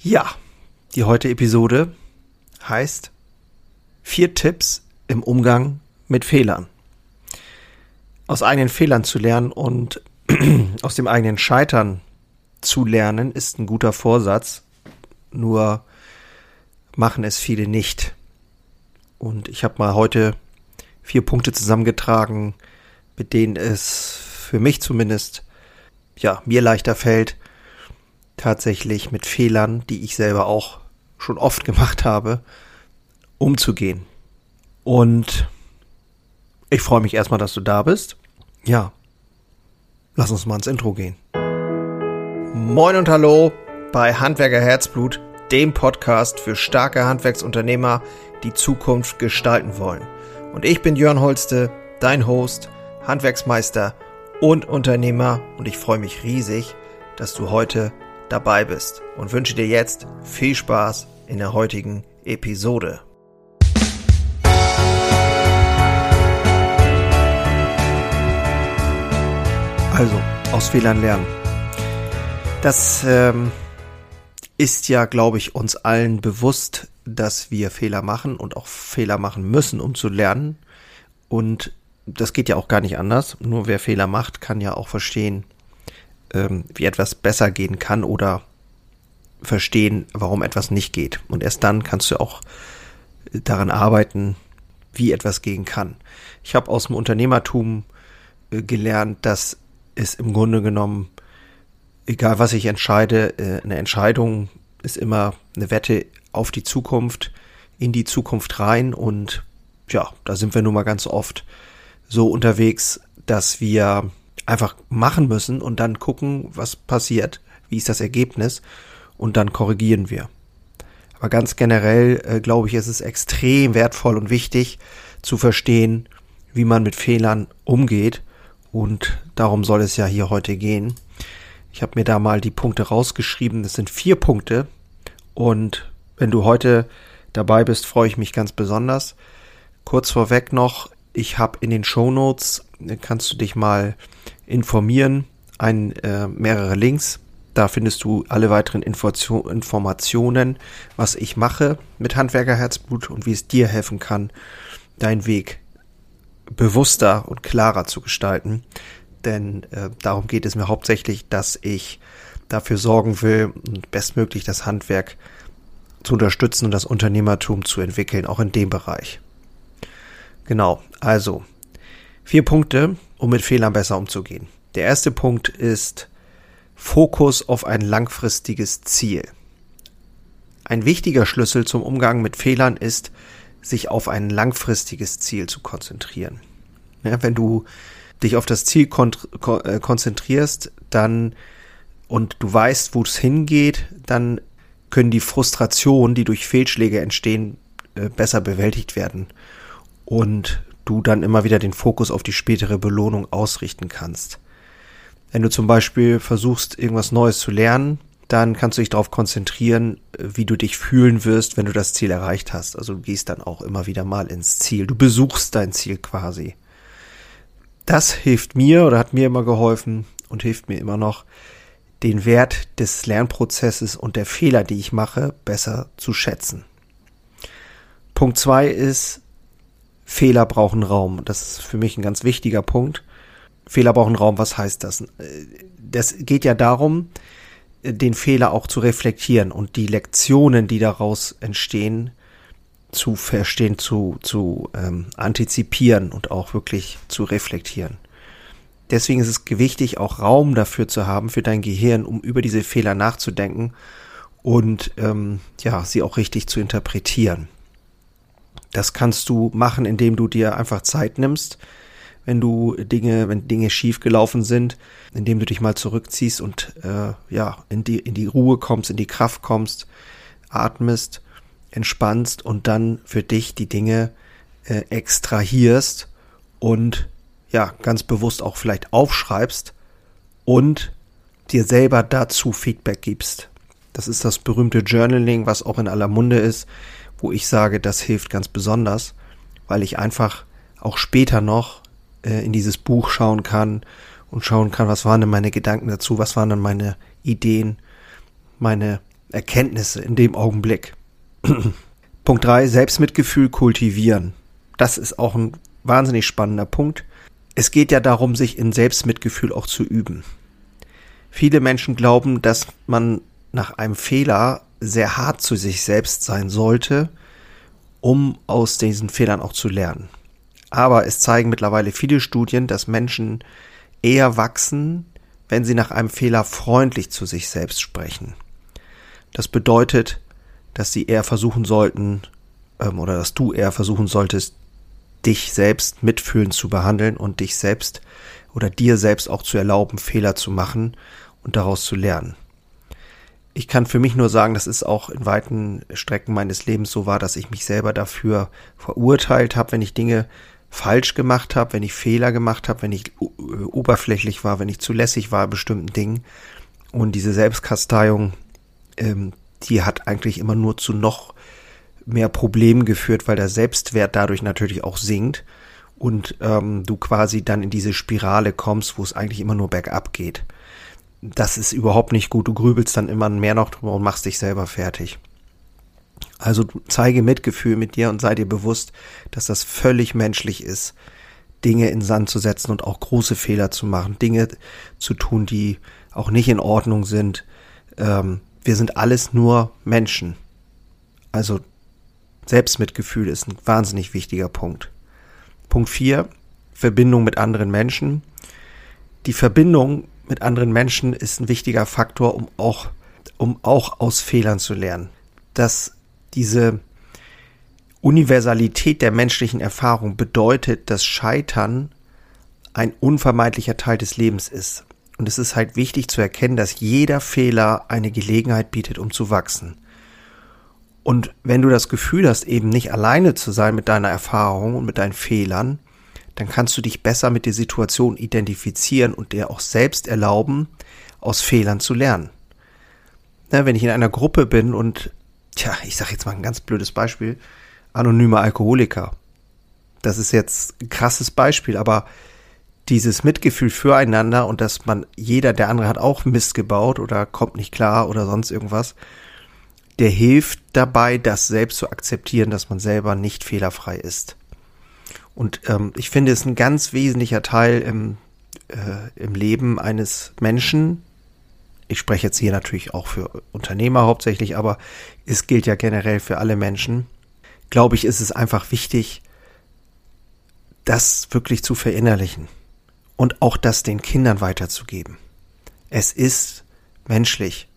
Ja, die heutige Episode heißt vier Tipps im Umgang mit Fehlern. Aus eigenen Fehlern zu lernen und aus dem eigenen Scheitern zu lernen ist ein guter Vorsatz, nur machen es viele nicht. Und ich habe mal heute vier Punkte zusammengetragen, mit denen es für mich zumindest ja mir leichter fällt, tatsächlich mit Fehlern, die ich selber auch schon oft gemacht habe, umzugehen. Und ich freue mich erstmal, dass du da bist. Ja, lass uns mal ins Intro gehen. Moin und hallo bei Handwerker Herzblut, dem Podcast für starke Handwerksunternehmer, die Zukunft gestalten wollen. Und ich bin Jörn Holste, dein Host, Handwerksmeister und Unternehmer und ich freue mich riesig, dass du heute dabei bist und wünsche dir jetzt viel Spaß in der heutigen Episode. Also, aus Fehlern lernen. Das ähm, ist ja, glaube ich, uns allen bewusst, dass wir Fehler machen und auch Fehler machen müssen, um zu lernen. Und das geht ja auch gar nicht anders. Nur wer Fehler macht, kann ja auch verstehen, ähm, wie etwas besser gehen kann oder verstehen, warum etwas nicht geht. Und erst dann kannst du auch daran arbeiten, wie etwas gehen kann. Ich habe aus dem Unternehmertum äh, gelernt, dass es im Grunde genommen, egal was ich entscheide, äh, eine Entscheidung ist immer eine Wette auf die Zukunft, in die Zukunft rein und ja, da sind wir nun mal ganz oft so unterwegs, dass wir einfach machen müssen und dann gucken, was passiert, wie ist das Ergebnis und dann korrigieren wir. Aber ganz generell äh, glaube ich, ist es extrem wertvoll und wichtig zu verstehen, wie man mit Fehlern umgeht und darum soll es ja hier heute gehen. Ich habe mir da mal die Punkte rausgeschrieben. Das sind vier Punkte und wenn du heute dabei bist, freue ich mich ganz besonders. Kurz vorweg noch, ich habe in den Show Notes, äh, kannst du dich mal informieren, ein, äh, mehrere Links. Da findest du alle weiteren Info Informationen, was ich mache mit Handwerkerherzblut und wie es dir helfen kann, deinen Weg bewusster und klarer zu gestalten. Denn äh, darum geht es mir hauptsächlich, dass ich dafür sorgen will, bestmöglich das Handwerk zu unterstützen und das Unternehmertum zu entwickeln, auch in dem Bereich. Genau, also vier Punkte, um mit Fehlern besser umzugehen. Der erste Punkt ist Fokus auf ein langfristiges Ziel. Ein wichtiger Schlüssel zum Umgang mit Fehlern ist, sich auf ein langfristiges Ziel zu konzentrieren. Ja, wenn du dich auf das Ziel kon äh, konzentrierst, dann und du weißt, wo es hingeht, dann können die Frustrationen, die durch Fehlschläge entstehen, äh, besser bewältigt werden und du dann immer wieder den Fokus auf die spätere Belohnung ausrichten kannst. Wenn du zum Beispiel versuchst, irgendwas Neues zu lernen, dann kannst du dich darauf konzentrieren, wie du dich fühlen wirst, wenn du das Ziel erreicht hast. Also du gehst dann auch immer wieder mal ins Ziel. Du besuchst dein Ziel quasi. Das hilft mir oder hat mir immer geholfen und hilft mir immer noch, den Wert des Lernprozesses und der Fehler, die ich mache, besser zu schätzen. Punkt zwei ist, Fehler brauchen Raum. Das ist für mich ein ganz wichtiger Punkt. Fehler brauchen Raum, was heißt das? Das geht ja darum, den Fehler auch zu reflektieren und die Lektionen, die daraus entstehen, zu verstehen, zu, zu ähm, antizipieren und auch wirklich zu reflektieren. Deswegen ist es wichtig, auch Raum dafür zu haben, für dein Gehirn, um über diese Fehler nachzudenken und ähm, ja, sie auch richtig zu interpretieren. Das kannst du machen, indem du dir einfach Zeit nimmst, wenn du Dinge, wenn Dinge schief gelaufen sind, indem du dich mal zurückziehst und äh, ja in die in die Ruhe kommst, in die Kraft kommst, atmest, entspannst und dann für dich die Dinge äh, extrahierst und ja ganz bewusst auch vielleicht aufschreibst und dir selber dazu Feedback gibst. Das ist das berühmte Journaling, was auch in aller Munde ist wo ich sage, das hilft ganz besonders, weil ich einfach auch später noch äh, in dieses Buch schauen kann und schauen kann, was waren denn meine Gedanken dazu, was waren dann meine Ideen, meine Erkenntnisse in dem Augenblick. Punkt drei: Selbstmitgefühl kultivieren. Das ist auch ein wahnsinnig spannender Punkt. Es geht ja darum, sich in Selbstmitgefühl auch zu üben. Viele Menschen glauben, dass man nach einem Fehler sehr hart zu sich selbst sein sollte, um aus diesen Fehlern auch zu lernen. Aber es zeigen mittlerweile viele Studien, dass Menschen eher wachsen, wenn sie nach einem Fehler freundlich zu sich selbst sprechen. Das bedeutet, dass sie eher versuchen sollten, ähm, oder dass du eher versuchen solltest, dich selbst mitfühlend zu behandeln und dich selbst oder dir selbst auch zu erlauben, Fehler zu machen und daraus zu lernen. Ich kann für mich nur sagen, dass es auch in weiten Strecken meines Lebens so war, dass ich mich selber dafür verurteilt habe, wenn ich Dinge falsch gemacht habe, wenn ich Fehler gemacht habe, wenn ich oberflächlich war, wenn ich zu lässig war bestimmten Dingen. Und diese Selbstkasteiung, ähm, die hat eigentlich immer nur zu noch mehr Problemen geführt, weil der Selbstwert dadurch natürlich auch sinkt und ähm, du quasi dann in diese Spirale kommst, wo es eigentlich immer nur bergab geht. Das ist überhaupt nicht gut. Du grübelst dann immer mehr noch drüber und machst dich selber fertig. Also zeige Mitgefühl mit dir und sei dir bewusst, dass das völlig menschlich ist, Dinge in Sand zu setzen und auch große Fehler zu machen, Dinge zu tun, die auch nicht in Ordnung sind. Ähm, wir sind alles nur Menschen. Also Selbstmitgefühl ist ein wahnsinnig wichtiger Punkt. Punkt 4, Verbindung mit anderen Menschen. Die Verbindung mit anderen Menschen ist ein wichtiger Faktor, um auch, um auch aus Fehlern zu lernen. Das diese Universalität der menschlichen Erfahrung bedeutet, dass Scheitern ein unvermeidlicher Teil des Lebens ist. Und es ist halt wichtig zu erkennen, dass jeder Fehler eine Gelegenheit bietet, um zu wachsen. Und wenn du das Gefühl hast, eben nicht alleine zu sein mit deiner Erfahrung und mit deinen Fehlern, dann kannst du dich besser mit der Situation identifizieren und dir auch selbst erlauben, aus Fehlern zu lernen. Na, wenn ich in einer Gruppe bin und tja, ich sage jetzt mal ein ganz blödes Beispiel, anonyme Alkoholiker. Das ist jetzt ein krasses Beispiel, aber dieses Mitgefühl füreinander und dass man, jeder, der andere hat auch Mist gebaut oder kommt nicht klar oder sonst irgendwas, der hilft dabei, das selbst zu akzeptieren, dass man selber nicht fehlerfrei ist. Und ähm, ich finde es ein ganz wesentlicher Teil im, äh, im Leben eines Menschen, ich spreche jetzt hier natürlich auch für Unternehmer hauptsächlich, aber es gilt ja generell für alle Menschen, glaube ich, ist es einfach wichtig, das wirklich zu verinnerlichen und auch das den Kindern weiterzugeben. Es ist menschlich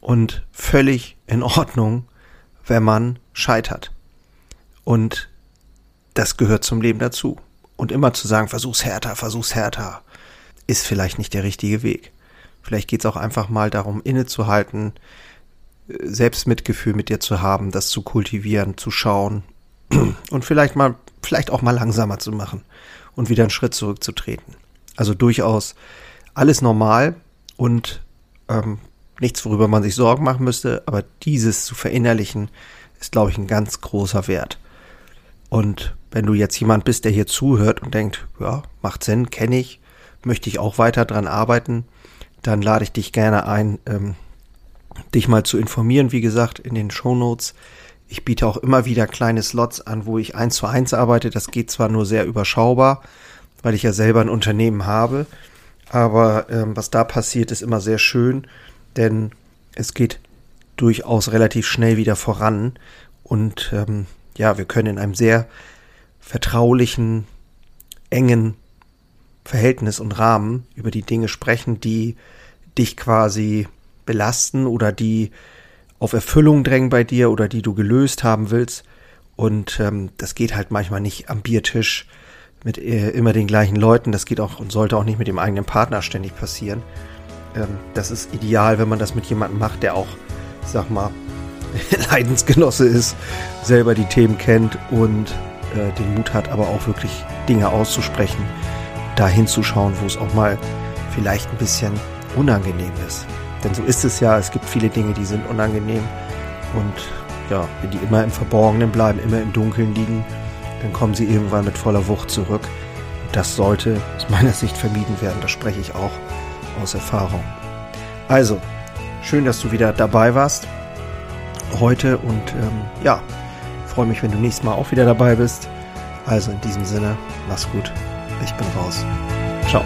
und völlig in Ordnung, wenn man scheitert. Und das gehört zum Leben dazu. Und immer zu sagen, versuch's härter, versuch's härter, ist vielleicht nicht der richtige Weg. Vielleicht geht es auch einfach mal darum, innezuhalten, Selbstmitgefühl mit dir zu haben, das zu kultivieren, zu schauen und vielleicht mal, vielleicht auch mal langsamer zu machen und wieder einen Schritt zurückzutreten. Also durchaus alles normal und ähm, nichts, worüber man sich Sorgen machen müsste, aber dieses zu verinnerlichen, ist, glaube ich, ein ganz großer Wert. Und wenn du jetzt jemand bist, der hier zuhört und denkt, ja, macht Sinn, kenne ich, möchte ich auch weiter dran arbeiten, dann lade ich dich gerne ein, ähm, dich mal zu informieren, wie gesagt, in den Show Notes. Ich biete auch immer wieder kleine Slots an, wo ich eins zu eins arbeite. Das geht zwar nur sehr überschaubar, weil ich ja selber ein Unternehmen habe, aber ähm, was da passiert, ist immer sehr schön, denn es geht durchaus relativ schnell wieder voran und ähm, ja, wir können in einem sehr vertraulichen, engen Verhältnis und Rahmen über die Dinge sprechen, die dich quasi belasten oder die auf Erfüllung drängen bei dir oder die du gelöst haben willst. Und ähm, das geht halt manchmal nicht am Biertisch mit äh, immer den gleichen Leuten. Das geht auch und sollte auch nicht mit dem eigenen Partner ständig passieren. Ähm, das ist ideal, wenn man das mit jemandem macht, der auch, sag mal, Leidensgenosse ist, selber die Themen kennt und äh, den Mut hat, aber auch wirklich Dinge auszusprechen da hinzuschauen, wo es auch mal vielleicht ein bisschen unangenehm ist. Denn so ist es ja, es gibt viele Dinge, die sind unangenehm und ja, wenn die immer im Verborgenen bleiben, immer im Dunkeln liegen, dann kommen sie irgendwann mit voller Wucht zurück. Und das sollte aus meiner Sicht vermieden werden, das spreche ich auch aus Erfahrung. Also, Schön, dass du wieder dabei warst heute und ähm, ja, freue mich, wenn du nächstes Mal auch wieder dabei bist. Also in diesem Sinne, mach's gut. Ich bin raus. Ciao.